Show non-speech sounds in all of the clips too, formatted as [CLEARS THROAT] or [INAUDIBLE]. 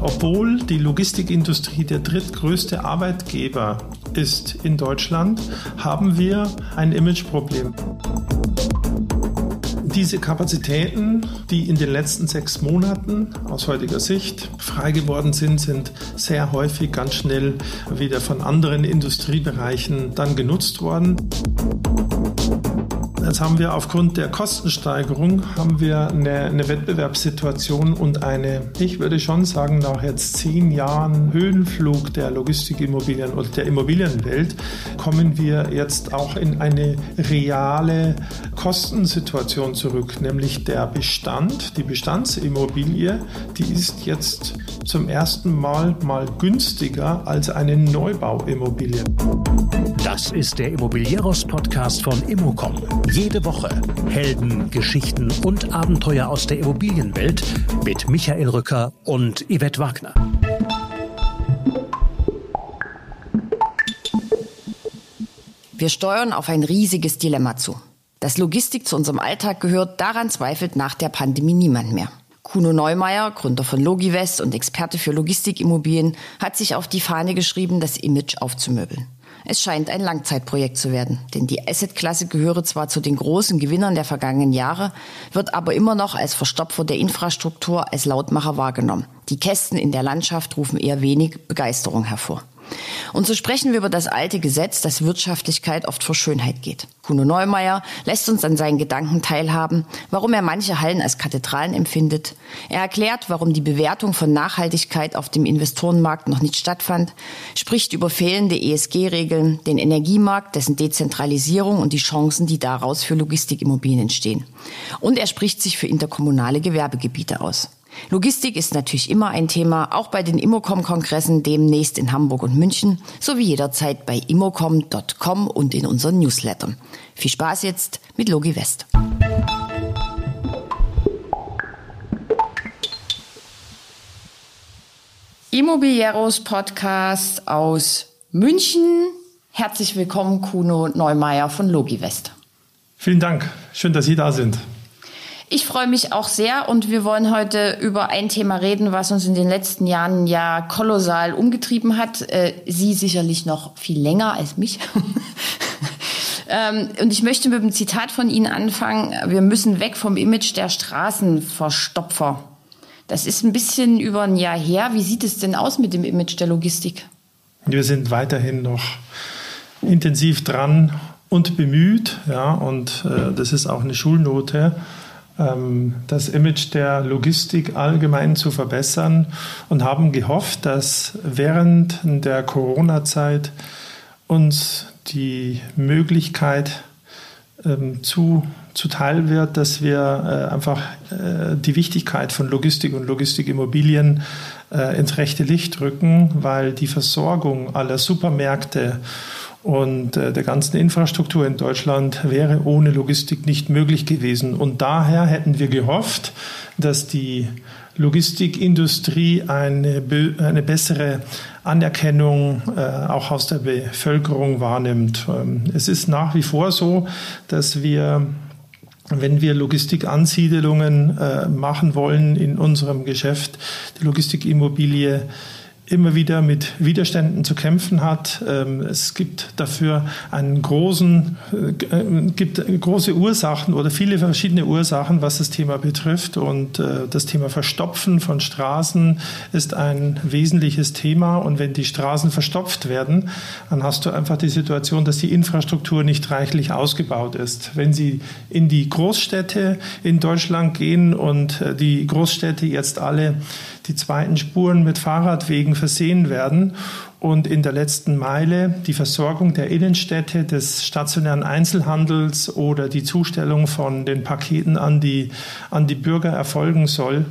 Obwohl die Logistikindustrie der drittgrößte Arbeitgeber ist in Deutschland, haben wir ein Imageproblem. Diese Kapazitäten, die in den letzten sechs Monaten aus heutiger Sicht frei geworden sind, sind sehr häufig ganz schnell wieder von anderen Industriebereichen dann genutzt worden. Jetzt haben wir aufgrund der Kostensteigerung haben wir eine, eine, Wettbewerbssituation und eine, ich würde schon sagen, nach jetzt zehn Jahren Höhenflug der Logistikimmobilien oder der Immobilienwelt kommen wir jetzt auch in eine reale Kostensituation zurück, nämlich der Bestand, die Bestandsimmobilie, die ist jetzt zum ersten Mal mal günstiger als eine Neubauimmobilie. Das ist der Immobilieros Podcast von Immocom. Jede Woche Helden, Geschichten und Abenteuer aus der Immobilienwelt mit Michael Rücker und Yvette Wagner. Wir steuern auf ein riesiges Dilemma zu. Dass Logistik zu unserem Alltag gehört, daran zweifelt nach der Pandemie niemand mehr. Kuno Neumeier, Gründer von Logivest und Experte für Logistikimmobilien, hat sich auf die Fahne geschrieben, das Image aufzumöbeln. Es scheint ein Langzeitprojekt zu werden, denn die Assetklasse gehöre zwar zu den großen Gewinnern der vergangenen Jahre, wird aber immer noch als Verstopfer der Infrastruktur, als Lautmacher wahrgenommen. Die Kästen in der Landschaft rufen eher wenig Begeisterung hervor. Und so sprechen wir über das alte Gesetz, dass Wirtschaftlichkeit oft vor Schönheit geht. Kuno Neumeier lässt uns an seinen Gedanken teilhaben, warum er manche Hallen als Kathedralen empfindet. Er erklärt, warum die Bewertung von Nachhaltigkeit auf dem Investorenmarkt noch nicht stattfand, spricht über fehlende ESG-Regeln, den Energiemarkt, dessen Dezentralisierung und die Chancen, die daraus für Logistikimmobilien entstehen. Und er spricht sich für interkommunale Gewerbegebiete aus. Logistik ist natürlich immer ein Thema, auch bei den Immocom-Kongressen demnächst in Hamburg und München, sowie jederzeit bei immocom.com und in unseren Newslettern. Viel Spaß jetzt mit Logi West. Immobilieros Podcast aus München. Herzlich willkommen, Kuno Neumeier von Logivest. Vielen Dank. Schön, dass Sie da sind. Ich freue mich auch sehr und wir wollen heute über ein Thema reden, was uns in den letzten Jahren ja kolossal umgetrieben hat. Äh, Sie sicherlich noch viel länger als mich. [LAUGHS] ähm, und ich möchte mit einem Zitat von Ihnen anfangen. Wir müssen weg vom Image der Straßenverstopfer. Das ist ein bisschen über ein Jahr her. Wie sieht es denn aus mit dem Image der Logistik? Wir sind weiterhin noch intensiv dran und bemüht, ja, und äh, das ist auch eine Schulnote das Image der Logistik allgemein zu verbessern und haben gehofft, dass während der Corona-Zeit uns die Möglichkeit ähm, zu, zuteil wird, dass wir äh, einfach äh, die Wichtigkeit von Logistik und Logistikimmobilien äh, ins rechte Licht rücken, weil die Versorgung aller Supermärkte und äh, der ganzen Infrastruktur in Deutschland wäre ohne Logistik nicht möglich gewesen. Und daher hätten wir gehofft, dass die Logistikindustrie eine, eine bessere Anerkennung äh, auch aus der Bevölkerung wahrnimmt. Ähm, es ist nach wie vor so, dass wir wenn wir Logistikansiedelungen äh, machen wollen in unserem Geschäft, die Logistikimmobilie immer wieder mit Widerständen zu kämpfen hat. Ähm, es gibt dafür einen großen, äh, gibt große Ursachen oder viele verschiedene Ursachen, was das Thema betrifft. Und äh, das Thema Verstopfen von Straßen ist ein wesentliches Thema. Und wenn die Straßen verstopft werden, dann hast du einfach die Situation, dass die Infrastruktur nicht reichlich ausgebaut ist. Wenn Sie in die Großstädte in Deutschland gehen und äh, die Großstädte jetzt alle die zweiten Spuren mit Fahrradwegen versehen werden und in der letzten Meile die Versorgung der Innenstädte, des stationären Einzelhandels oder die Zustellung von den Paketen an die, an die Bürger erfolgen soll,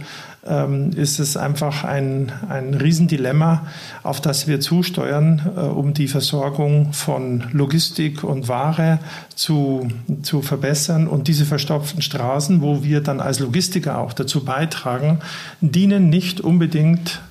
ähm, ist es einfach ein, ein Riesendilemma, auf das wir zusteuern, äh, um die Versorgung von Logistik und Ware zu, zu verbessern. Und diese verstopften Straßen, wo wir dann als Logistiker auch dazu beitragen, dienen nicht unbedingt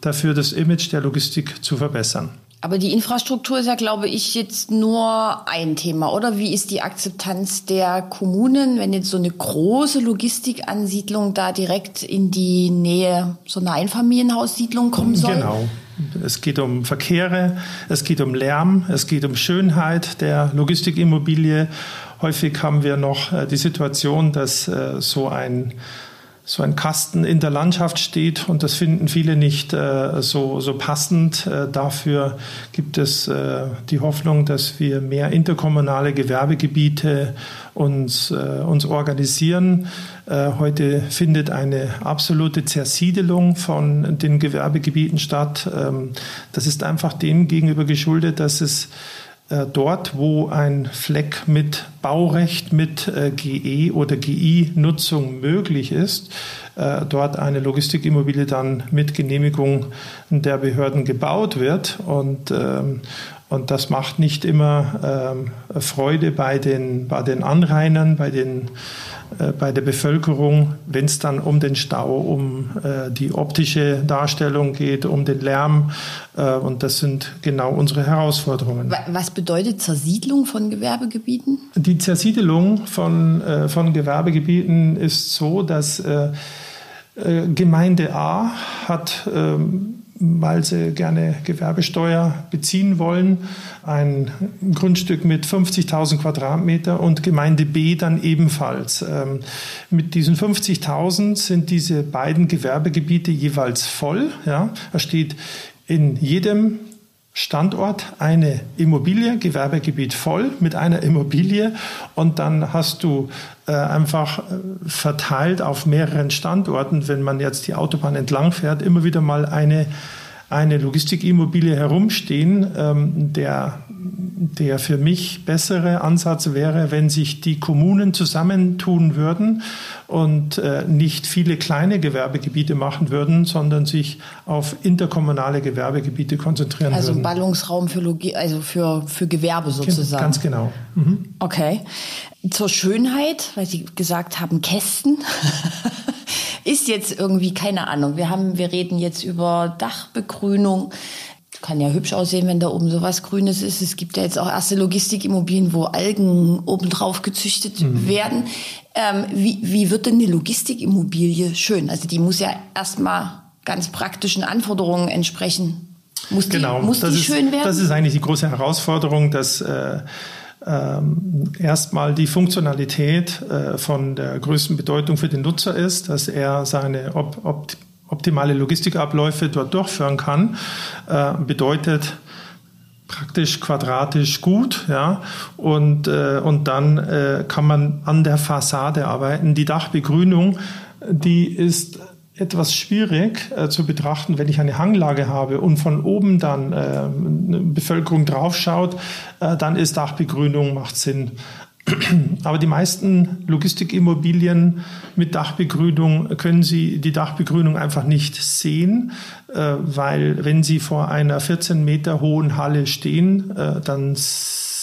dafür, das Image der Logistik zu verbessern. Aber die Infrastruktur ist ja, glaube ich, jetzt nur ein Thema, oder? Wie ist die Akzeptanz der Kommunen, wenn jetzt so eine große Logistikansiedlung da direkt in die Nähe so einer Einfamilienhaussiedlung kommen soll? Genau. Es geht um Verkehre, es geht um Lärm, es geht um Schönheit der Logistikimmobilie. Häufig haben wir noch äh, die Situation, dass äh, so ein so ein Kasten in der Landschaft steht und das finden viele nicht äh, so, so passend. Äh, dafür gibt es äh, die Hoffnung, dass wir mehr interkommunale Gewerbegebiete uns, äh, uns organisieren. Äh, heute findet eine absolute Zersiedelung von den Gewerbegebieten statt. Ähm, das ist einfach dem gegenüber geschuldet, dass es dort, wo ein Fleck mit Baurecht, mit äh, GE oder GI-Nutzung möglich ist, äh, dort eine Logistikimmobilie dann mit Genehmigung der Behörden gebaut wird. Und, ähm, und das macht nicht immer ähm, Freude bei den, bei den Anrainern, bei den äh, bei der Bevölkerung, wenn es dann um den Stau, um äh, die optische Darstellung geht, um den Lärm. Äh, und das sind genau unsere Herausforderungen. Was bedeutet Zersiedlung von Gewerbegebieten? Die Zersiedelung von, äh, von Gewerbegebieten ist so, dass äh, äh, Gemeinde A hat ähm, weil sie gerne Gewerbesteuer beziehen wollen. Ein Grundstück mit 50.000 Quadratmeter und Gemeinde B dann ebenfalls. Ähm, mit diesen 50.000 sind diese beiden Gewerbegebiete jeweils voll. Ja. Da steht in jedem Standort eine Immobilie, Gewerbegebiet voll mit einer Immobilie. Und dann hast du äh, einfach äh, verteilt auf mehreren Standorten, wenn man jetzt die Autobahn entlang fährt, immer wieder mal eine, eine Logistikimmobilie herumstehen, ähm, der der für mich bessere Ansatz wäre, wenn sich die Kommunen zusammentun würden und äh, nicht viele kleine Gewerbegebiete machen würden, sondern sich auf interkommunale Gewerbegebiete konzentrieren also würden. Also Ballungsraum für, Logi also für, für Gewerbe sozusagen. Ganz genau. Mhm. Okay. Zur Schönheit, weil Sie gesagt haben, Kästen. [LAUGHS] ist jetzt irgendwie keine Ahnung. Wir haben, wir reden jetzt über Dachbegrünung kann ja hübsch aussehen, wenn da oben sowas Grünes ist. Es gibt ja jetzt auch erste Logistikimmobilien, wo Algen obendrauf gezüchtet mhm. werden. Ähm, wie, wie wird denn eine Logistikimmobilie schön? Also die muss ja erstmal ganz praktischen Anforderungen entsprechen. Muss die, genau, muss das die ist, schön werden? Das ist eigentlich die große Herausforderung, dass äh, ähm, erstmal die Funktionalität äh, von der größten Bedeutung für den Nutzer ist, dass er seine ob, ob, optimale Logistikabläufe dort durchführen kann, äh, bedeutet praktisch quadratisch gut, ja, und, äh, und dann äh, kann man an der Fassade arbeiten. Die Dachbegrünung, die ist etwas schwierig äh, zu betrachten, wenn ich eine Hanglage habe und von oben dann äh, eine Bevölkerung draufschaut, äh, dann ist Dachbegrünung macht Sinn. Aber die meisten Logistikimmobilien mit Dachbegrünung können Sie die Dachbegrünung einfach nicht sehen, äh, weil wenn Sie vor einer 14 Meter hohen Halle stehen, äh, dann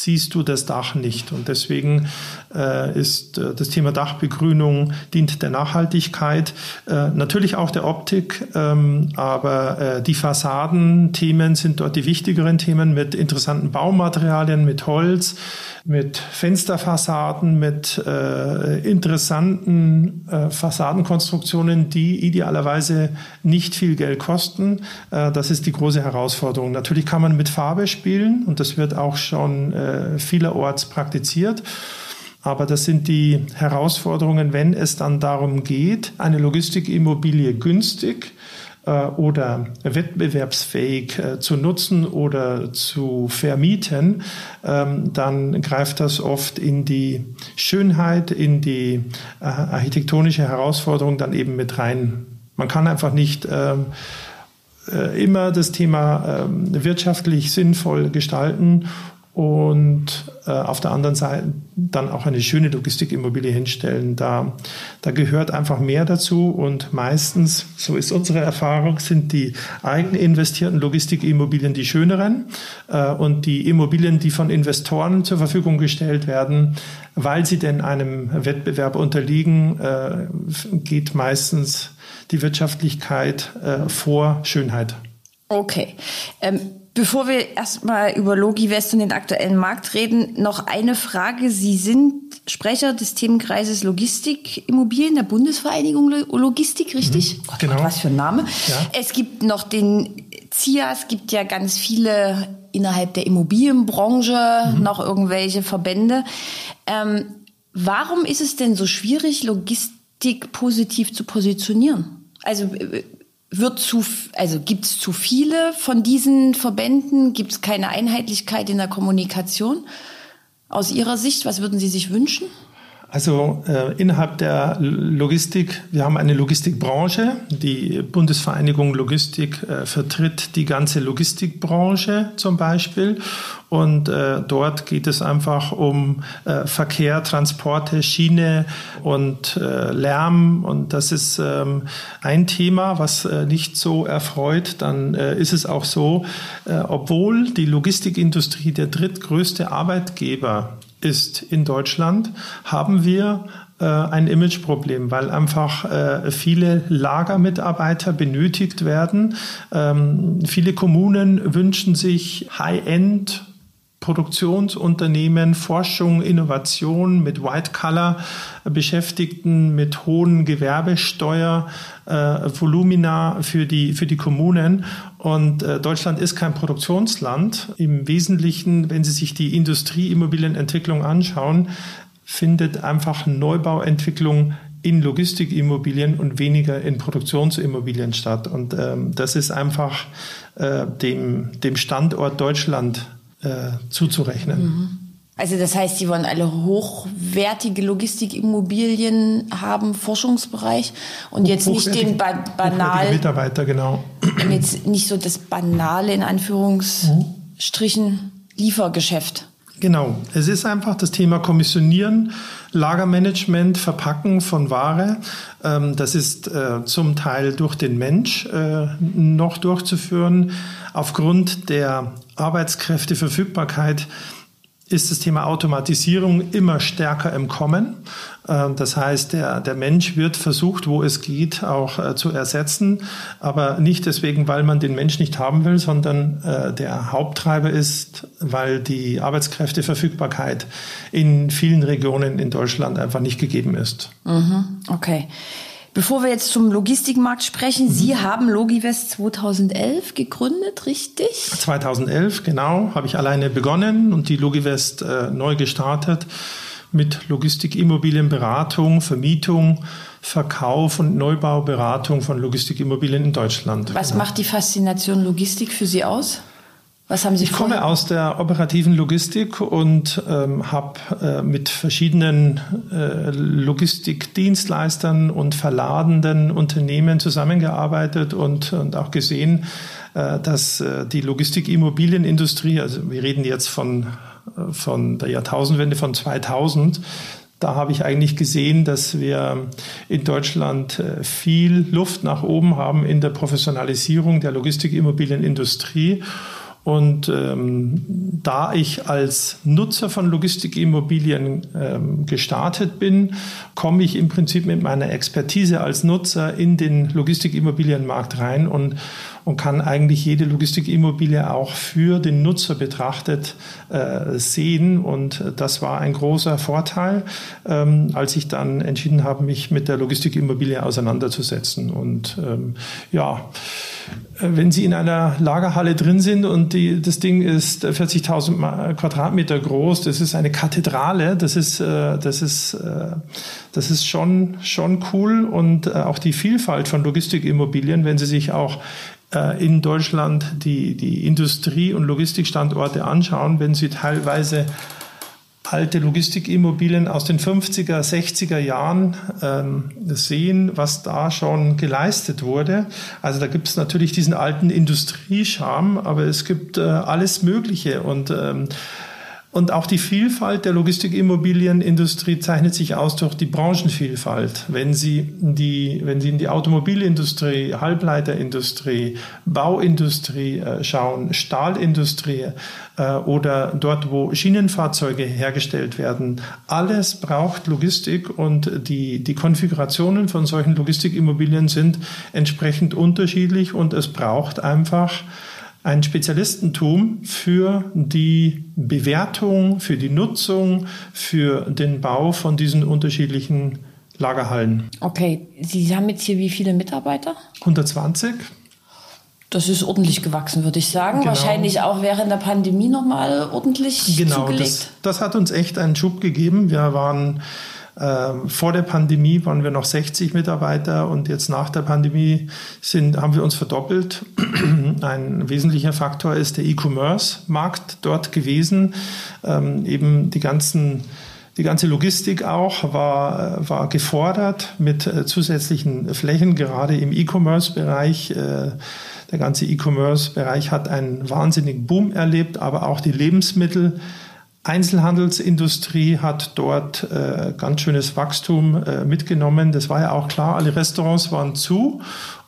siehst du das Dach nicht. Und deswegen äh, ist äh, das Thema Dachbegrünung dient der Nachhaltigkeit, äh, natürlich auch der Optik, ähm, aber äh, die Fassadenthemen sind dort die wichtigeren Themen mit interessanten Baumaterialien, mit Holz, mit Fensterfassaden, mit äh, interessanten äh, Fassadenkonstruktionen, die idealerweise nicht viel Geld kosten. das ist die große Herausforderung. Natürlich kann man mit Farbe spielen und das wird auch schon vielerorts praktiziert. Aber das sind die Herausforderungen, wenn es dann darum geht, eine Logistikimmobilie günstig äh, oder wettbewerbsfähig äh, zu nutzen oder zu vermieten, ähm, dann greift das oft in die Schönheit, in die äh, architektonische Herausforderung dann eben mit rein. Man kann einfach nicht ähm, immer das Thema ähm, wirtschaftlich sinnvoll gestalten und äh, auf der anderen Seite dann auch eine schöne Logistikimmobilie hinstellen. Da, da gehört einfach mehr dazu und meistens, so ist unsere Erfahrung, sind die eigen investierten Logistikimmobilien die schöneren äh, und die Immobilien, die von Investoren zur Verfügung gestellt werden, weil sie denn einem Wettbewerb unterliegen, äh, geht meistens die Wirtschaftlichkeit äh, vor Schönheit. Okay. Ähm Bevor wir erstmal über Logivest und den aktuellen Markt reden, noch eine Frage. Sie sind Sprecher des Themenkreises Logistikimmobilien der Bundesvereinigung Logistik, richtig? Mhm, genau. Gott, was für ein Name. Ja. Es gibt noch den ZIA, es gibt ja ganz viele innerhalb der Immobilienbranche mhm. noch irgendwelche Verbände. Ähm, warum ist es denn so schwierig, Logistik positiv zu positionieren? Also äh, wird zu, also gibt es zu viele von diesen Verbänden? Gibt es keine Einheitlichkeit in der Kommunikation? Aus Ihrer Sicht, was würden Sie sich wünschen? Also äh, innerhalb der Logistik, wir haben eine Logistikbranche. Die Bundesvereinigung Logistik äh, vertritt die ganze Logistikbranche zum Beispiel. Und äh, dort geht es einfach um äh, Verkehr, Transporte, Schiene und äh, Lärm. Und das ist ähm, ein Thema, was äh, nicht so erfreut. Dann ist es auch so, obwohl die Logistikindustrie der drittgrößte Arbeitgeber ist in Deutschland, haben wir äh, ein Imageproblem, weil einfach äh, viele Lagermitarbeiter benötigt werden. Ähm, viele Kommunen wünschen sich High-End Produktionsunternehmen, Forschung, Innovation mit White-Color-Beschäftigten, mit hohen Gewerbesteuer, äh, für die, für die Kommunen. Und äh, Deutschland ist kein Produktionsland. Im Wesentlichen, wenn Sie sich die Industrieimmobilienentwicklung anschauen, findet einfach Neubauentwicklung in Logistikimmobilien und weniger in Produktionsimmobilien statt. Und ähm, das ist einfach äh, dem, dem Standort Deutschland äh, zuzurechnen. Mhm. Also das heißt, Sie wollen alle hochwertige Logistikimmobilien haben, Forschungsbereich und jetzt nicht den ba banal Mitarbeiter genau. Und jetzt nicht so das banale in Anführungsstrichen Liefergeschäft. Genau, es ist einfach das Thema Kommissionieren, Lagermanagement, Verpacken von Ware. Ähm, das ist äh, zum Teil durch den Mensch äh, noch durchzuführen. Aufgrund der Arbeitskräfteverfügbarkeit ist das Thema Automatisierung immer stärker im Kommen. Ähm, das heißt, der, der Mensch wird versucht, wo es geht, auch äh, zu ersetzen, aber nicht deswegen, weil man den Mensch nicht haben will, sondern äh, der Haupttreiber ist, weil die Arbeitskräfteverfügbarkeit in vielen Regionen in Deutschland einfach nicht gegeben ist. Mhm, okay. Bevor wir jetzt zum Logistikmarkt sprechen, mhm. Sie haben Logivest 2011 gegründet, richtig? 2011, genau, habe ich alleine begonnen und die Logivest äh, neu gestartet mit Logistikimmobilienberatung, Vermietung, Verkauf und Neubauberatung von Logistikimmobilien in Deutschland. Was genau. macht die Faszination Logistik für Sie aus? Was haben Sie Ich komme aus der operativen Logistik und ähm, habe äh, mit verschiedenen äh, Logistikdienstleistern und verladenden Unternehmen zusammengearbeitet und, und auch gesehen, äh, dass äh, die Logistikimmobilienindustrie, also wir reden jetzt von, äh, von der Jahrtausendwende von 2000, da habe ich eigentlich gesehen, dass wir in Deutschland äh, viel Luft nach oben haben in der Professionalisierung der Logistikimmobilienindustrie. Und ähm, da ich als Nutzer von Logistikimmobilien ähm, gestartet bin, komme ich im Prinzip mit meiner Expertise als Nutzer in den Logistikimmobilienmarkt rein. Und, und kann eigentlich jede Logistikimmobilie auch für den Nutzer betrachtet äh, sehen. Und das war ein großer Vorteil, ähm, als ich dann entschieden habe, mich mit der Logistikimmobilie auseinanderzusetzen. Und ähm, ja, äh, wenn Sie in einer Lagerhalle drin sind und die, das Ding ist 40.000 Quadratmeter groß, das ist eine Kathedrale, das ist, äh, das ist, äh, das ist schon, schon cool und auch die Vielfalt von Logistikimmobilien, wenn Sie sich auch in Deutschland die, die Industrie- und Logistikstandorte anschauen, wenn Sie teilweise alte Logistikimmobilien aus den 50er, 60er Jahren ähm, sehen, was da schon geleistet wurde. Also da gibt es natürlich diesen alten Industriescham, aber es gibt äh, alles Mögliche und ähm, und auch die Vielfalt der Logistikimmobilienindustrie zeichnet sich aus durch die Branchenvielfalt. Wenn Sie, die, wenn Sie in die Automobilindustrie, Halbleiterindustrie, Bauindustrie äh, schauen, Stahlindustrie äh, oder dort, wo Schienenfahrzeuge hergestellt werden, alles braucht Logistik und die, die Konfigurationen von solchen Logistikimmobilien sind entsprechend unterschiedlich und es braucht einfach ein Spezialistentum für die Bewertung, für die Nutzung, für den Bau von diesen unterschiedlichen Lagerhallen. Okay, Sie haben jetzt hier wie viele Mitarbeiter? 120. Das ist ordentlich gewachsen, würde ich sagen. Genau. Wahrscheinlich auch während der Pandemie nochmal ordentlich genau, zugelegt. Genau, das, das hat uns echt einen Schub gegeben. Wir waren ähm, vor der Pandemie waren wir noch 60 Mitarbeiter und jetzt nach der Pandemie sind, haben wir uns verdoppelt. [CLEARS THROAT] Ein wesentlicher Faktor ist der E-Commerce-Markt dort gewesen. Ähm, eben die ganzen die ganze Logistik auch war, war gefordert mit äh, zusätzlichen Flächen, gerade im E-Commerce-Bereich. Äh, der ganze E-Commerce-Bereich hat einen wahnsinnigen Boom erlebt, aber auch die Lebensmittel Einzelhandelsindustrie hat dort äh, ganz schönes Wachstum äh, mitgenommen. Das war ja auch klar, alle Restaurants waren zu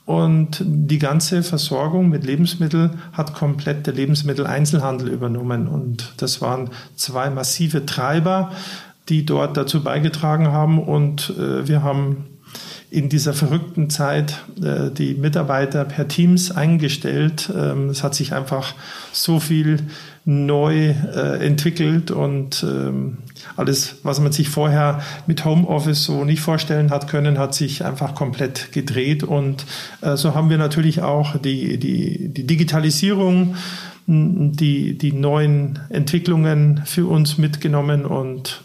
und die ganze Versorgung mit Lebensmitteln hat komplett der Lebensmitteleinzelhandel übernommen. Und das waren zwei massive Treiber, die dort dazu beigetragen haben. Und äh, wir haben in dieser verrückten Zeit äh, die Mitarbeiter per Teams eingestellt. Ähm, es hat sich einfach so viel neu äh, entwickelt und ähm, alles, was man sich vorher mit Homeoffice so nicht vorstellen hat können, hat sich einfach komplett gedreht und äh, so haben wir natürlich auch die, die, die Digitalisierung, die, die neuen Entwicklungen für uns mitgenommen und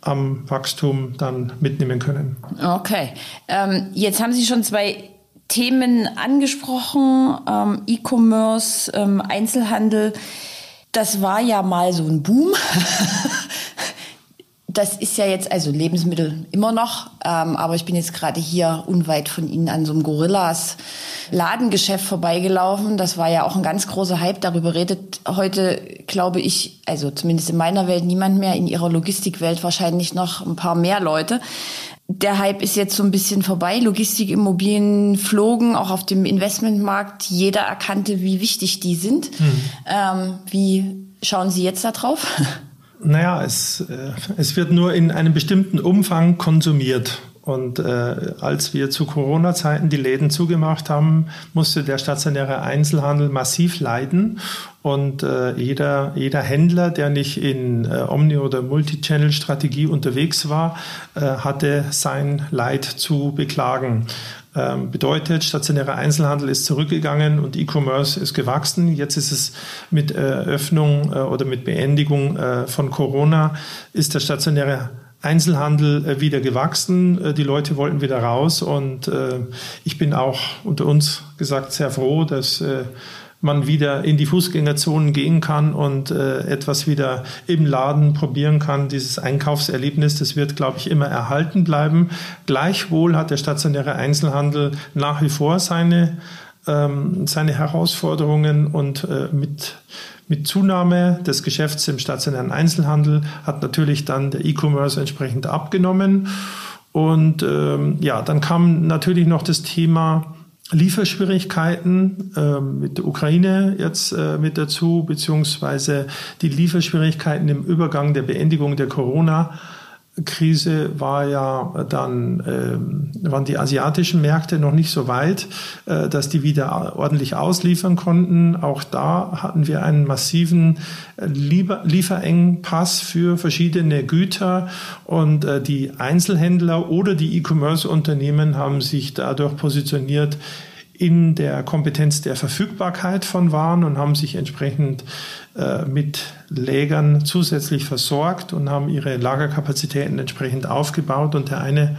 am Wachstum dann mitnehmen können. Okay, ähm, jetzt haben Sie schon zwei Themen angesprochen, ähm, E-Commerce, ähm, Einzelhandel das war ja mal so ein Boom. [LAUGHS] das ist ja jetzt, also Lebensmittel immer noch, ähm, aber ich bin jetzt gerade hier unweit von Ihnen an so einem Gorillas Ladengeschäft vorbeigelaufen. Das war ja auch ein ganz großer Hype. Darüber redet heute, glaube ich, also zumindest in meiner Welt niemand mehr, in Ihrer Logistikwelt wahrscheinlich noch ein paar mehr Leute der Hype ist jetzt so ein bisschen vorbei. Logistikimmobilien flogen auch auf dem Investmentmarkt. Jeder erkannte, wie wichtig die sind. Hm. Ähm, wie schauen Sie jetzt da drauf? Naja, es, äh, es wird nur in einem bestimmten Umfang konsumiert. Und äh, als wir zu Corona-Zeiten die Läden zugemacht haben, musste der stationäre Einzelhandel massiv leiden. Und äh, jeder, jeder Händler, der nicht in äh, Omni- oder Multichannel-Strategie unterwegs war, äh, hatte sein Leid zu beklagen. Ähm, bedeutet, stationärer Einzelhandel ist zurückgegangen und E-Commerce ist gewachsen. Jetzt ist es mit Eröffnung äh, oder mit Beendigung äh, von Corona, ist der stationäre Einzelhandel äh, wieder gewachsen. Äh, die Leute wollten wieder raus und äh, ich bin auch unter uns gesagt sehr froh, dass man wieder in die Fußgängerzonen gehen kann und etwas wieder im Laden probieren kann. Dieses Einkaufserlebnis, das wird, glaube ich, immer erhalten bleiben. Gleichwohl hat der stationäre Einzelhandel nach wie vor seine, ähm, seine Herausforderungen und mit mit Zunahme des Geschäfts im stationären Einzelhandel hat natürlich dann der E-Commerce entsprechend abgenommen. Und ähm, ja, dann kam natürlich noch das Thema Lieferschwierigkeiten äh, mit der Ukraine jetzt äh, mit dazu, beziehungsweise die Lieferschwierigkeiten im Übergang der Beendigung der Corona. Krise war ja dann, äh, waren die asiatischen Märkte noch nicht so weit, äh, dass die wieder ordentlich ausliefern konnten. Auch da hatten wir einen massiven äh, Lieferengpass für verschiedene Güter und äh, die Einzelhändler oder die E-Commerce-Unternehmen haben sich dadurch positioniert, in der Kompetenz der Verfügbarkeit von Waren und haben sich entsprechend äh, mit Lägern zusätzlich versorgt und haben ihre Lagerkapazitäten entsprechend aufgebaut. Und der eine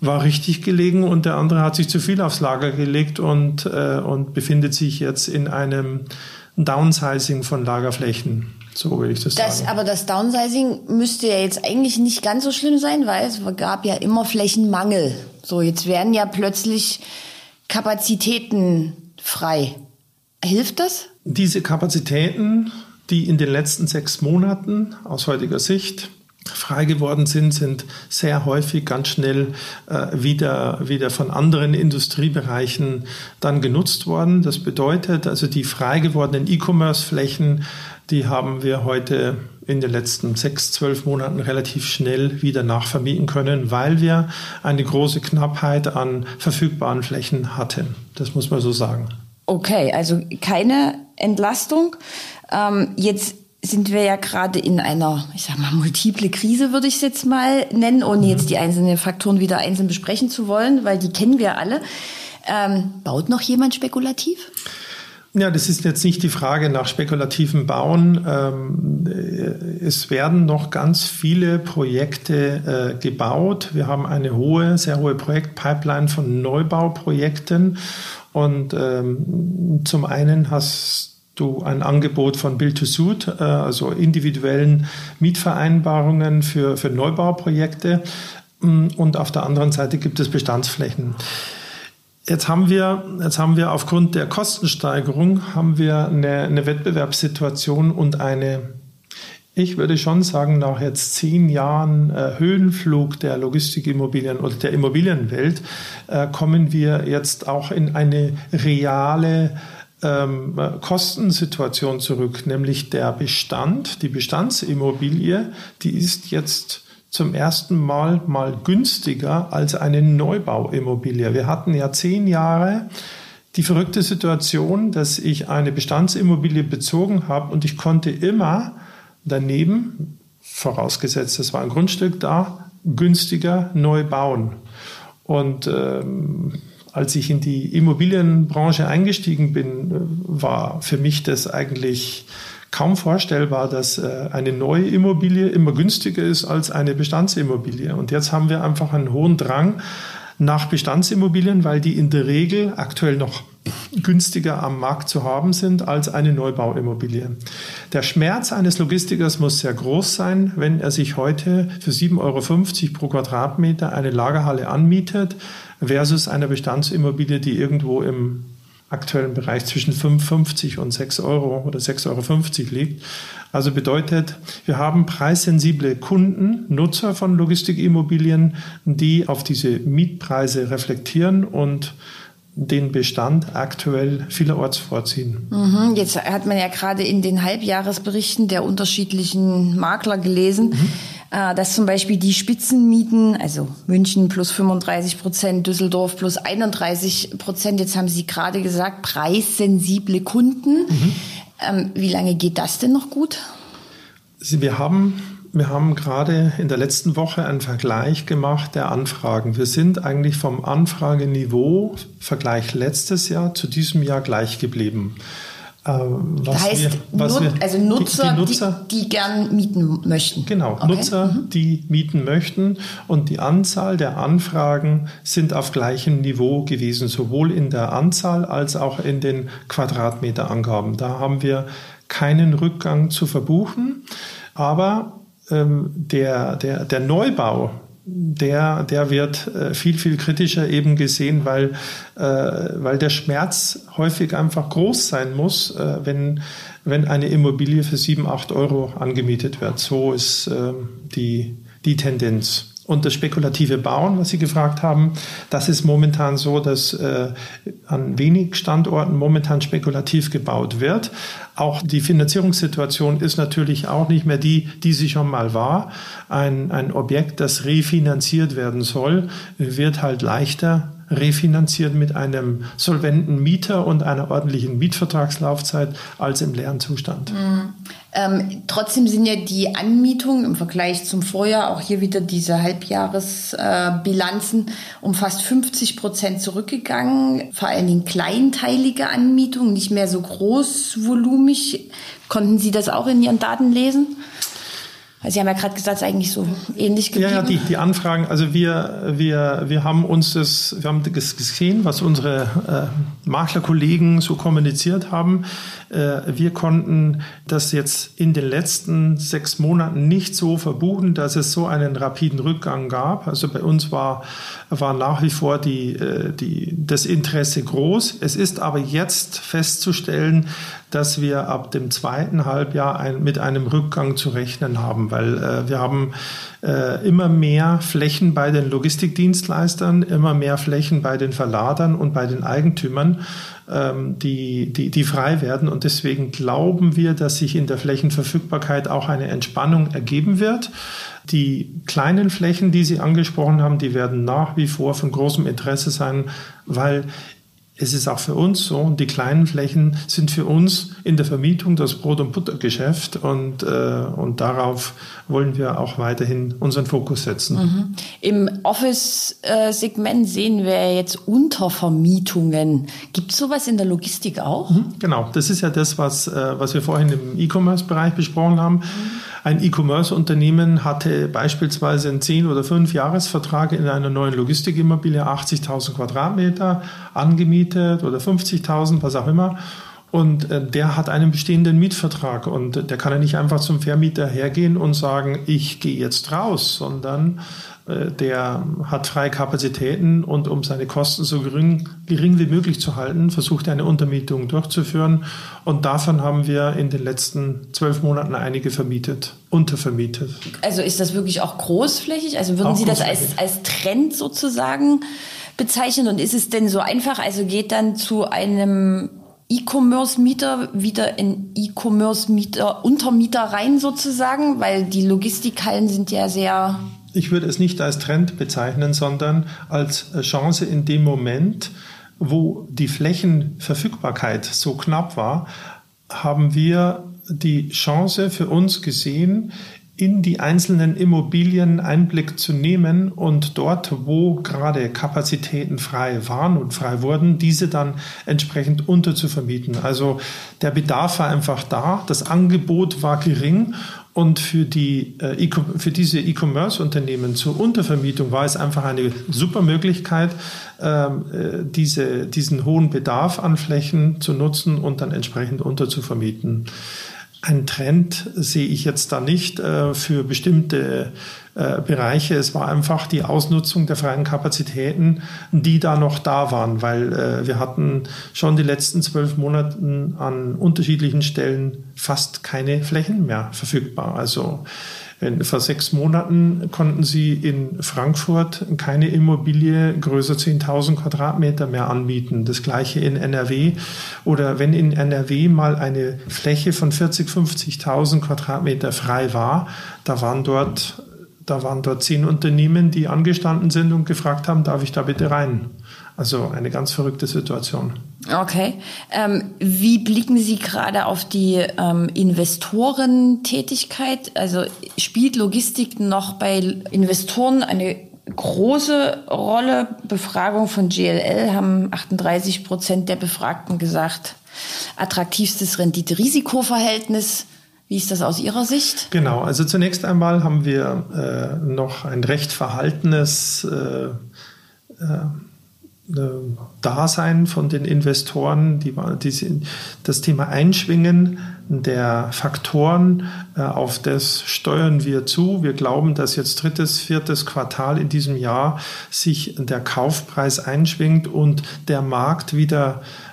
war richtig gelegen und der andere hat sich zu viel aufs Lager gelegt und, äh, und befindet sich jetzt in einem Downsizing von Lagerflächen. So will ich das, das sagen. Aber das Downsizing müsste ja jetzt eigentlich nicht ganz so schlimm sein, weil es gab ja immer Flächenmangel. So, jetzt werden ja plötzlich Kapazitäten frei. Hilft das? Diese Kapazitäten, die in den letzten sechs Monaten aus heutiger Sicht frei geworden sind, sind sehr häufig ganz schnell äh, wieder, wieder von anderen Industriebereichen dann genutzt worden. Das bedeutet also, die frei gewordenen E-Commerce-Flächen, die haben wir heute in den letzten sechs, zwölf Monaten relativ schnell wieder nachvermieten können, weil wir eine große Knappheit an verfügbaren Flächen hatten. Das muss man so sagen. Okay, also keine Entlastung. Ähm, jetzt sind wir ja gerade in einer, ich sag mal, multiple Krise, würde ich es jetzt mal nennen, ohne jetzt die einzelnen Faktoren wieder einzeln besprechen zu wollen, weil die kennen wir alle. Ähm, baut noch jemand spekulativ? Ja, das ist jetzt nicht die Frage nach spekulativem Bauen. Ähm, es werden noch ganz viele Projekte äh, gebaut. Wir haben eine hohe, sehr hohe Projektpipeline von Neubauprojekten. Und ähm, zum einen hast du ein Angebot von Build to Suit, äh, also individuellen Mietvereinbarungen für, für Neubauprojekte. Und auf der anderen Seite gibt es Bestandsflächen. Jetzt haben wir, jetzt haben wir aufgrund der Kostensteigerung haben wir eine, eine Wettbewerbssituation und eine, ich würde schon sagen, nach jetzt zehn Jahren äh, Höhenflug der Logistikimmobilien oder der Immobilienwelt äh, kommen wir jetzt auch in eine reale ähm, Kostensituation zurück, nämlich der Bestand, die Bestandsimmobilie, die ist jetzt zum ersten Mal mal günstiger als eine Neubauimmobilie. Wir hatten ja zehn Jahre die verrückte Situation, dass ich eine Bestandsimmobilie bezogen habe und ich konnte immer daneben, vorausgesetzt es war ein Grundstück da, günstiger neu bauen. Und ähm, als ich in die Immobilienbranche eingestiegen bin, äh, war für mich das eigentlich kaum vorstellbar, dass äh, eine neue Immobilie immer günstiger ist als eine Bestandsimmobilie. Und jetzt haben wir einfach einen hohen Drang nach Bestandsimmobilien, weil die in der Regel aktuell noch günstiger am Markt zu haben sind als eine Neubauimmobilie. Der Schmerz eines Logistikers muss sehr groß sein, wenn er sich heute für 7,50 Euro pro Quadratmeter eine Lagerhalle anmietet versus einer Bestandsimmobilie, die irgendwo im aktuellen Bereich zwischen 5,50 und 6 Euro oder 6,50 Euro liegt. Also bedeutet, wir haben preissensible Kunden, Nutzer von Logistikimmobilien, die auf diese Mietpreise reflektieren und den Bestand aktuell vielerorts vorziehen. Mhm, jetzt hat man ja gerade in den Halbjahresberichten der unterschiedlichen Makler gelesen, mhm. Äh, dass zum Beispiel die Spitzenmieten, also München plus 35 Prozent, Düsseldorf plus 31 Prozent, jetzt haben Sie gerade gesagt, preissensible Kunden. Mhm. Ähm, wie lange geht das denn noch gut? Wir haben wir haben gerade in der letzten Woche einen Vergleich gemacht der Anfragen. Wir sind eigentlich vom Anfrageniveau Vergleich letztes Jahr zu diesem Jahr gleich geblieben. Ähm, was heißt, wir, was wir, also Nutzer, die, die, Nutzer die, die, gern mieten möchten. Genau, okay. Nutzer, mhm. die mieten möchten. Und die Anzahl der Anfragen sind auf gleichem Niveau gewesen, sowohl in der Anzahl als auch in den Quadratmeterangaben. Da haben wir keinen Rückgang zu verbuchen. Aber ähm, der, der, der Neubau, der, der wird äh, viel, viel kritischer eben gesehen, weil, äh, weil der Schmerz häufig einfach groß sein muss, äh, wenn, wenn eine Immobilie für 7, 8 Euro angemietet wird. So ist äh, die, die Tendenz. Und das spekulative Bauen, was Sie gefragt haben, das ist momentan so, dass äh, an wenig Standorten momentan spekulativ gebaut wird. Auch die Finanzierungssituation ist natürlich auch nicht mehr die, die sie schon mal war. Ein, ein Objekt, das refinanziert werden soll, wird halt leichter refinanziert mit einem solventen Mieter und einer ordentlichen Mietvertragslaufzeit als im leeren Zustand. Mhm. Ähm, trotzdem sind ja die Anmietungen im Vergleich zum Vorjahr, auch hier wieder diese Halbjahresbilanzen, äh, um fast 50 Prozent zurückgegangen. Vor allen Dingen kleinteilige Anmietungen, nicht mehr so großvolumig. Konnten Sie das auch in Ihren Daten lesen? Also Sie haben ja gerade gesagt, es ist eigentlich so ähnlich geblieben. Ja, ja die, die Anfragen, also wir, wir, wir haben uns das, wir haben das gesehen, was unsere äh, Maklerkollegen so kommuniziert haben. Äh, wir konnten das jetzt in den letzten sechs Monaten nicht so verbuchen, dass es so einen rapiden Rückgang gab. Also bei uns war, war nach wie vor die, äh, die, das Interesse groß. Es ist aber jetzt festzustellen, dass wir ab dem zweiten Halbjahr ein, mit einem Rückgang zu rechnen haben, weil äh, wir haben äh, immer mehr Flächen bei den Logistikdienstleistern, immer mehr Flächen bei den Verladern und bei den Eigentümern, ähm, die, die, die frei werden. Und deswegen glauben wir, dass sich in der Flächenverfügbarkeit auch eine Entspannung ergeben wird. Die kleinen Flächen, die Sie angesprochen haben, die werden nach wie vor von großem Interesse sein, weil es ist auch für uns so und die kleinen Flächen sind für uns in der Vermietung das Brot- und Buttergeschäft und, äh, und darauf wollen wir auch weiterhin unseren Fokus setzen. Mhm. Im Office-Segment sehen wir jetzt Untervermietungen. Gibt es sowas in der Logistik auch? Mhm, genau, das ist ja das, was, äh, was wir vorhin im E-Commerce-Bereich besprochen haben. Mhm. Ein E-Commerce-Unternehmen hatte beispielsweise einen 10- oder 5-Jahres-Vertrag in einer neuen Logistikimmobilie, 80.000 Quadratmeter, angemietet oder 50.000, was auch immer. Und äh, der hat einen bestehenden Mietvertrag und der kann ja nicht einfach zum Vermieter hergehen und sagen, ich gehe jetzt raus, sondern äh, der hat freie Kapazitäten und um seine Kosten so gering, gering wie möglich zu halten, versucht er eine Untermietung durchzuführen. Und davon haben wir in den letzten zwölf Monaten einige vermietet, untervermietet. Also ist das wirklich auch großflächig? Also würden auch Sie das als, als Trend sozusagen bezeichnen? Und ist es denn so einfach? Also geht dann zu einem E-Commerce-Mieter wieder in E-Commerce-Mieter, Untermieter rein sozusagen, weil die Logistikhallen sind ja sehr. Ich würde es nicht als Trend bezeichnen, sondern als Chance in dem Moment, wo die Flächenverfügbarkeit so knapp war, haben wir die Chance für uns gesehen, in die einzelnen Immobilien Einblick zu nehmen und dort, wo gerade Kapazitäten frei waren und frei wurden, diese dann entsprechend unterzuvermieten. Also der Bedarf war einfach da, das Angebot war gering und für, die, äh, für diese E-Commerce-Unternehmen zur Untervermietung war es einfach eine super Möglichkeit, ähm, äh, diese, diesen hohen Bedarf an Flächen zu nutzen und dann entsprechend unterzuvermieten. Ein Trend sehe ich jetzt da nicht äh, für bestimmte äh, Bereiche. Es war einfach die Ausnutzung der freien Kapazitäten, die da noch da waren, weil äh, wir hatten schon die letzten zwölf Monate an unterschiedlichen Stellen fast keine Flächen mehr verfügbar. Also vor sechs Monaten konnten sie in Frankfurt keine Immobilie größer 10.000 Quadratmeter mehr anmieten. Das gleiche in NRW. Oder wenn in NRW mal eine Fläche von 40, 50.000 Quadratmeter frei war, da waren dort da waren dort zehn Unternehmen, die angestanden sind und gefragt haben, darf ich da bitte rein? Also eine ganz verrückte Situation. Okay. Ähm, wie blicken Sie gerade auf die ähm, Investorentätigkeit? Also spielt Logistik noch bei Investoren eine große Rolle? Befragung von GLL haben 38 Prozent der Befragten gesagt, attraktivstes Rendite-Risiko-Verhältnis. Wie ist das aus Ihrer Sicht? Genau, also zunächst einmal haben wir äh, noch ein recht verhaltenes äh, äh, Dasein von den Investoren, die, die, das Thema Einschwingen der Faktoren, äh, auf das steuern wir zu. Wir glauben, dass jetzt drittes, viertes Quartal in diesem Jahr sich der Kaufpreis einschwingt und der Markt wieder äh,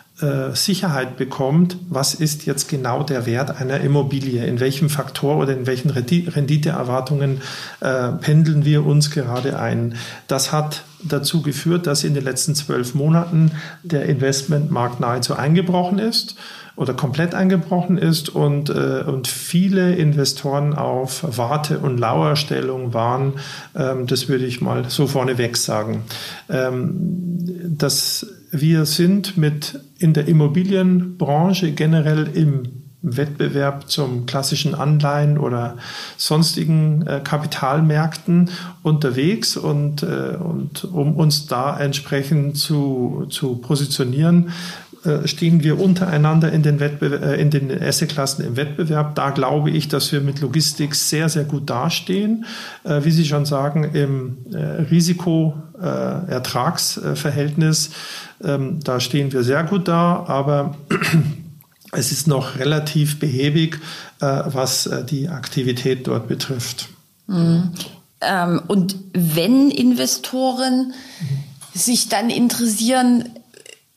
Sicherheit bekommt, was ist jetzt genau der Wert einer Immobilie, in welchem Faktor oder in welchen Renditeerwartungen äh, pendeln wir uns gerade ein. Das hat dazu geführt, dass in den letzten zwölf Monaten der Investmentmarkt nahezu eingebrochen ist oder komplett eingebrochen ist und, äh, und viele Investoren auf Warte- und Lauerstellung waren. Ähm, das würde ich mal so vorneweg sagen. Ähm, dass wir sind mit in der Immobilienbranche generell im Wettbewerb zum klassischen Anleihen oder sonstigen äh, Kapitalmärkten unterwegs und, äh, und um uns da entsprechend zu, zu positionieren, stehen wir untereinander in den, Wettbewerb, äh, in den Assetklassen im Wettbewerb. Da glaube ich, dass wir mit Logistik sehr, sehr gut dastehen. Äh, wie Sie schon sagen, im Risiko-Ertragsverhältnis, ähm, da stehen wir sehr gut da, aber [CLEARS THROAT] es ist noch relativ behäbig, was die Aktivität dort betrifft. Mhm. Ähm, und wenn Investoren sich dann interessieren,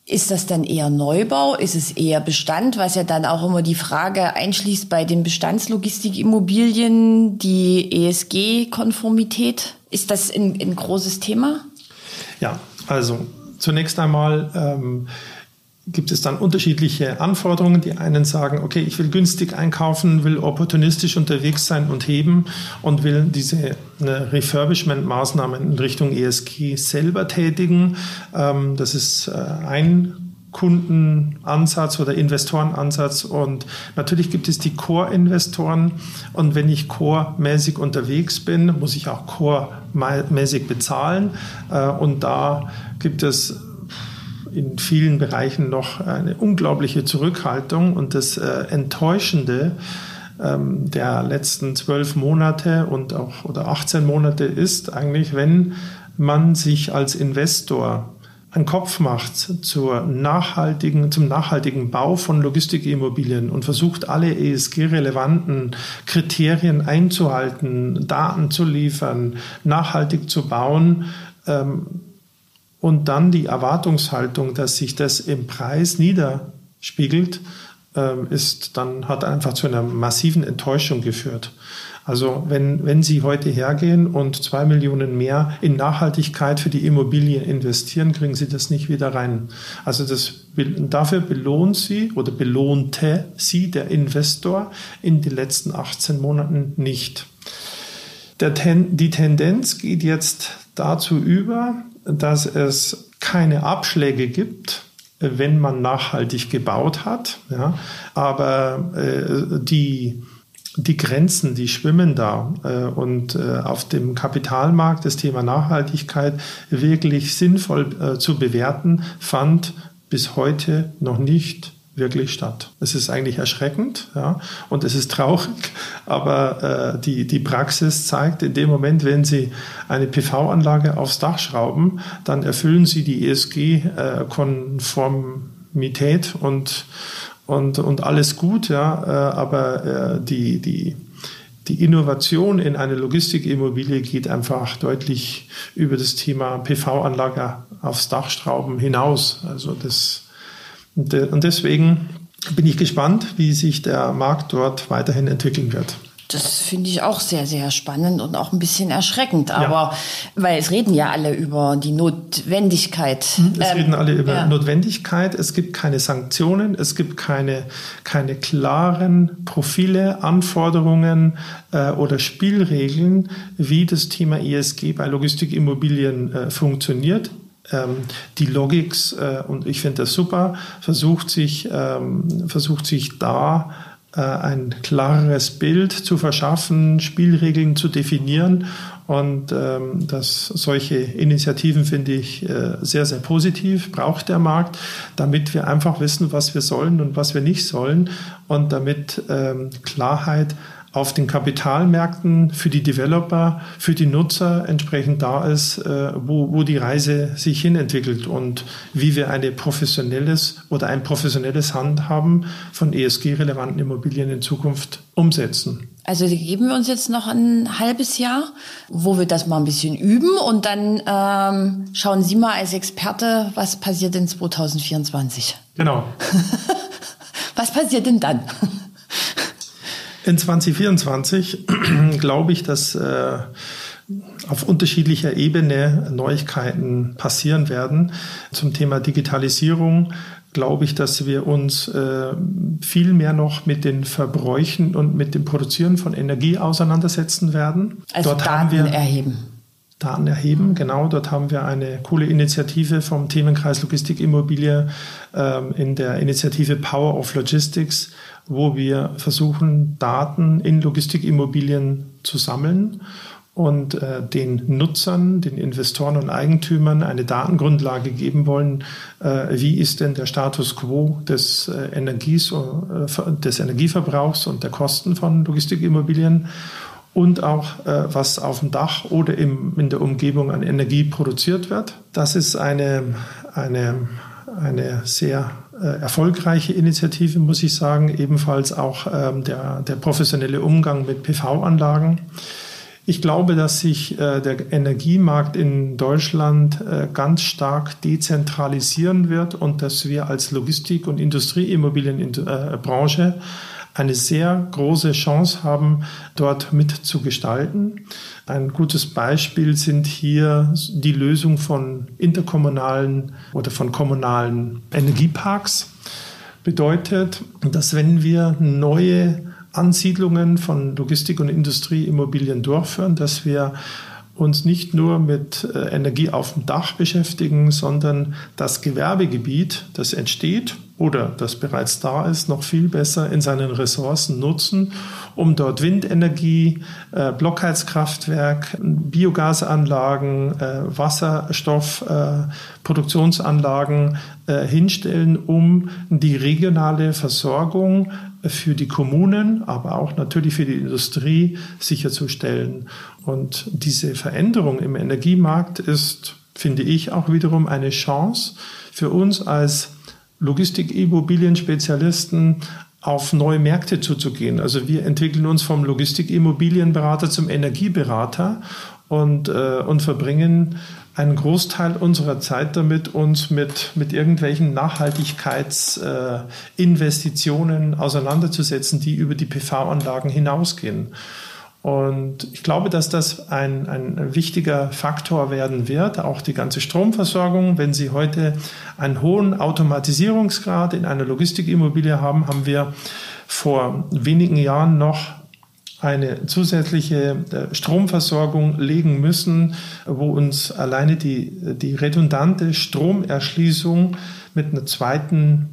ist das dann eher Neubau? Ist es eher Bestand, was ja dann auch immer die Frage einschließt bei den Bestandslogistikimmobilien, die ESG-Konformität? Ist das ein, ein, großes Thema? Ja, also zunächst einmal ähm, gibt es dann unterschiedliche Anforderungen. Die einen sagen, okay, ich will günstig einkaufen, will opportunistisch unterwegs sein und heben und will diese Refurbishment-Maßnahmen in Richtung ESG selber tätigen. Ähm, das ist äh, ein Kundenansatz oder Investorenansatz und natürlich gibt es die Core-Investoren und wenn ich core-mäßig unterwegs bin, muss ich auch core-mäßig bezahlen äh, und da gibt es in vielen Bereichen noch eine unglaubliche Zurückhaltung und das äh, Enttäuschende ähm, der letzten zwölf Monate und auch oder 18 Monate ist eigentlich, wenn man sich als Investor einen Kopf macht zur nachhaltigen, zum nachhaltigen Bau von Logistikimmobilien und versucht, alle ESG-relevanten Kriterien einzuhalten, Daten zu liefern, nachhaltig zu bauen, ähm, und dann die Erwartungshaltung, dass sich das im Preis niederspiegelt, ähm, ist dann hat einfach zu einer massiven Enttäuschung geführt. Also wenn, wenn Sie heute hergehen und zwei Millionen mehr in Nachhaltigkeit für die Immobilie investieren, kriegen Sie das nicht wieder rein. Also das, dafür belohnt Sie oder belohnte Sie der Investor in den letzten 18 Monaten nicht. Ten, die Tendenz geht jetzt dazu über, dass es keine Abschläge gibt, wenn man nachhaltig gebaut hat. Ja, aber äh, die die Grenzen, die schwimmen da. Äh, und äh, auf dem Kapitalmarkt das Thema Nachhaltigkeit wirklich sinnvoll äh, zu bewerten, fand bis heute noch nicht wirklich statt. Es ist eigentlich erschreckend ja, und es ist traurig, [LAUGHS] aber äh, die, die Praxis zeigt, in dem Moment, wenn Sie eine PV-Anlage aufs Dach schrauben, dann erfüllen Sie die ESG-Konformität und und, und alles gut, ja, äh, aber äh, die, die, die Innovation in eine Logistikimmobilie geht einfach deutlich über das Thema PV-Anlage aufs Dachstrauben hinaus. Also das, und deswegen bin ich gespannt, wie sich der Markt dort weiterhin entwickeln wird. Das finde ich auch sehr, sehr spannend und auch ein bisschen erschreckend. Aber ja. weil es reden ja alle über die Notwendigkeit. Hm, es ähm, reden alle über ja. Notwendigkeit. Es gibt keine Sanktionen. Es gibt keine, keine klaren Profile, Anforderungen äh, oder Spielregeln, wie das Thema ESG bei Logistikimmobilien äh, funktioniert die Logics, äh, und ich finde das super, versucht sich, ähm, versucht sich da äh, ein klareres Bild zu verschaffen, Spielregeln zu definieren. Und ähm, dass solche Initiativen finde ich äh, sehr, sehr positiv, braucht der Markt, damit wir einfach wissen, was wir sollen und was wir nicht sollen und damit ähm, Klarheit auf den Kapitalmärkten für die Developer, für die Nutzer entsprechend da ist, äh, wo, wo die Reise sich hinentwickelt und wie wir eine professionelles oder ein professionelles Handhaben von ESG-relevanten Immobilien in Zukunft umsetzen. Also geben wir uns jetzt noch ein halbes Jahr, wo wir das mal ein bisschen üben und dann ähm, schauen Sie mal als Experte, was passiert in 2024. Genau. [LAUGHS] was passiert denn dann? In 2024 [CLEARS THROAT] glaube ich, dass äh, auf unterschiedlicher Ebene Neuigkeiten passieren werden. Zum Thema Digitalisierung glaube ich, dass wir uns äh, viel mehr noch mit den Verbräuchen und mit dem Produzieren von Energie auseinandersetzen werden. Also Dort Daten haben wir erheben. Daten erheben, genau. Dort haben wir eine coole Initiative vom Themenkreis Logistikimmobilie ähm, in der Initiative Power of Logistics, wo wir versuchen, Daten in Logistikimmobilien zu sammeln und äh, den Nutzern, den Investoren und Eigentümern eine Datengrundlage geben wollen, äh, wie ist denn der Status quo des, äh, Energies, äh, des Energieverbrauchs und der Kosten von Logistikimmobilien und auch äh, was auf dem Dach oder im, in der Umgebung an Energie produziert wird. Das ist eine, eine, eine sehr äh, erfolgreiche Initiative, muss ich sagen. Ebenfalls auch ähm, der, der professionelle Umgang mit PV-Anlagen. Ich glaube, dass sich äh, der Energiemarkt in Deutschland äh, ganz stark dezentralisieren wird und dass wir als Logistik- und Industrieimmobilienbranche eine sehr große Chance haben, dort mitzugestalten. Ein gutes Beispiel sind hier die Lösung von interkommunalen oder von kommunalen Energieparks. Bedeutet, dass wenn wir neue Ansiedlungen von Logistik- und Industrieimmobilien durchführen, dass wir uns nicht nur mit äh, Energie auf dem Dach beschäftigen, sondern das Gewerbegebiet, das entsteht oder das bereits da ist, noch viel besser in seinen Ressourcen nutzen, um dort Windenergie, äh, Blockheizkraftwerk, Biogasanlagen, äh, Wasserstoffproduktionsanlagen äh, hinstellen, um die regionale Versorgung für die Kommunen, aber auch natürlich für die Industrie sicherzustellen. Und diese Veränderung im Energiemarkt ist, finde ich, auch wiederum eine Chance für uns als Logistikimmobilienspezialisten auf neue Märkte zuzugehen. Also wir entwickeln uns vom Logistikimmobilienberater zum Energieberater und, äh, und verbringen einen Großteil unserer Zeit damit, uns mit, mit irgendwelchen Nachhaltigkeitsinvestitionen äh, auseinanderzusetzen, die über die PV-Anlagen hinausgehen. Und ich glaube, dass das ein, ein wichtiger Faktor werden wird, auch die ganze Stromversorgung. Wenn Sie heute einen hohen Automatisierungsgrad in einer Logistikimmobilie haben, haben wir vor wenigen Jahren noch eine zusätzliche äh, Stromversorgung legen müssen, wo uns alleine die, die redundante Stromerschließung mit einer zweiten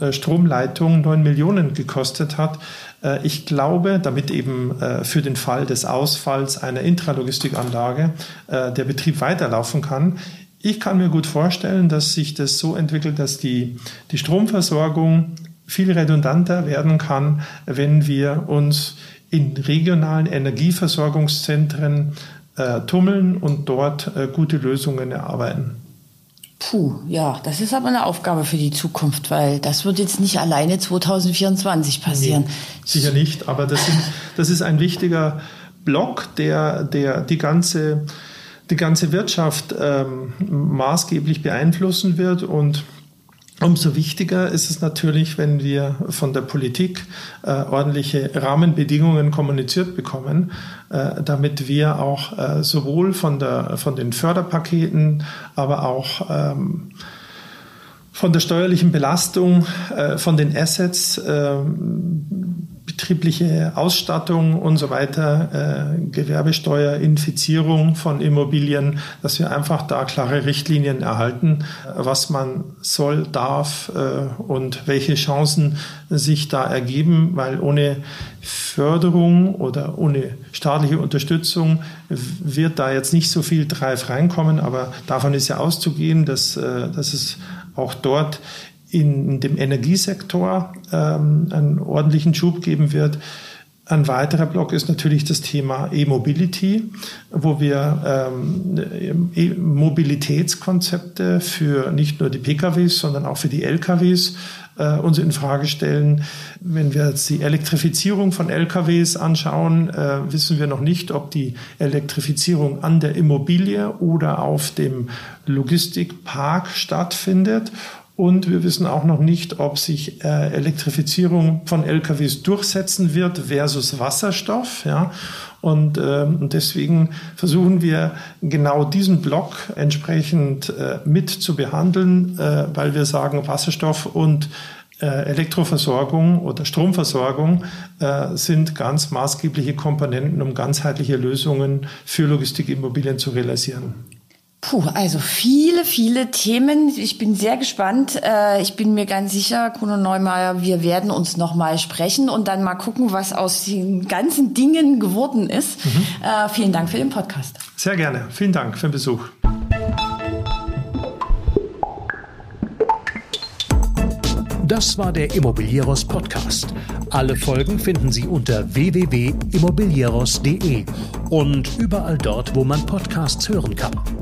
äh, Stromleitung 9 Millionen gekostet hat. Äh, ich glaube, damit eben für den Fall des Ausfalls einer Intralogistikanlage der Betrieb weiterlaufen kann. Ich kann mir gut vorstellen, dass sich das so entwickelt, dass die, die Stromversorgung viel redundanter werden kann, wenn wir uns in regionalen Energieversorgungszentren äh, tummeln und dort äh, gute Lösungen erarbeiten. Puh, ja, das ist aber eine Aufgabe für die Zukunft, weil das wird jetzt nicht alleine 2024 passieren. Nee, sicher nicht, aber das, sind, das ist ein wichtiger Block, der, der die ganze die ganze Wirtschaft ähm, maßgeblich beeinflussen wird und Umso wichtiger ist es natürlich, wenn wir von der Politik äh, ordentliche Rahmenbedingungen kommuniziert bekommen, äh, damit wir auch äh, sowohl von, der, von den Förderpaketen, aber auch ähm, von der steuerlichen Belastung, äh, von den Assets, ähm, betriebliche Ausstattung und so weiter, äh, Gewerbesteuer, Infizierung von Immobilien, dass wir einfach da klare Richtlinien erhalten, was man soll, darf äh, und welche Chancen sich da ergeben, weil ohne Förderung oder ohne staatliche Unterstützung wird da jetzt nicht so viel Drive reinkommen, aber davon ist ja auszugehen, dass, äh, dass es auch dort in dem Energiesektor ähm, einen ordentlichen Schub geben wird. Ein weiterer Block ist natürlich das Thema E-Mobility, wo wir ähm, e Mobilitätskonzepte für nicht nur die PKWs, sondern auch für die LKWs äh, uns in Frage stellen. Wenn wir jetzt die Elektrifizierung von LKWs anschauen, äh, wissen wir noch nicht, ob die Elektrifizierung an der Immobilie oder auf dem Logistikpark stattfindet und wir wissen auch noch nicht, ob sich äh, Elektrifizierung von LKWs durchsetzen wird versus Wasserstoff. Ja. Und, ähm, deswegen versuchen wir genau diesen Block entsprechend äh, mit zu behandeln, äh, weil wir sagen, Wasserstoff und äh, Elektroversorgung oder Stromversorgung äh, sind ganz maßgebliche Komponenten, um ganzheitliche Lösungen für Logistikimmobilien zu realisieren. Puh, also viele, viele Themen. Ich bin sehr gespannt. Äh, ich bin mir ganz sicher, Kuno Neumeier, wir werden uns noch mal sprechen und dann mal gucken, was aus den ganzen Dingen geworden ist. Mhm. Äh, vielen Dank für den Podcast. Sehr gerne. Vielen Dank für den Besuch. Das war der Immobilieros Podcast. Alle Folgen finden Sie unter www.immobilieros.de und überall dort, wo man Podcasts hören kann.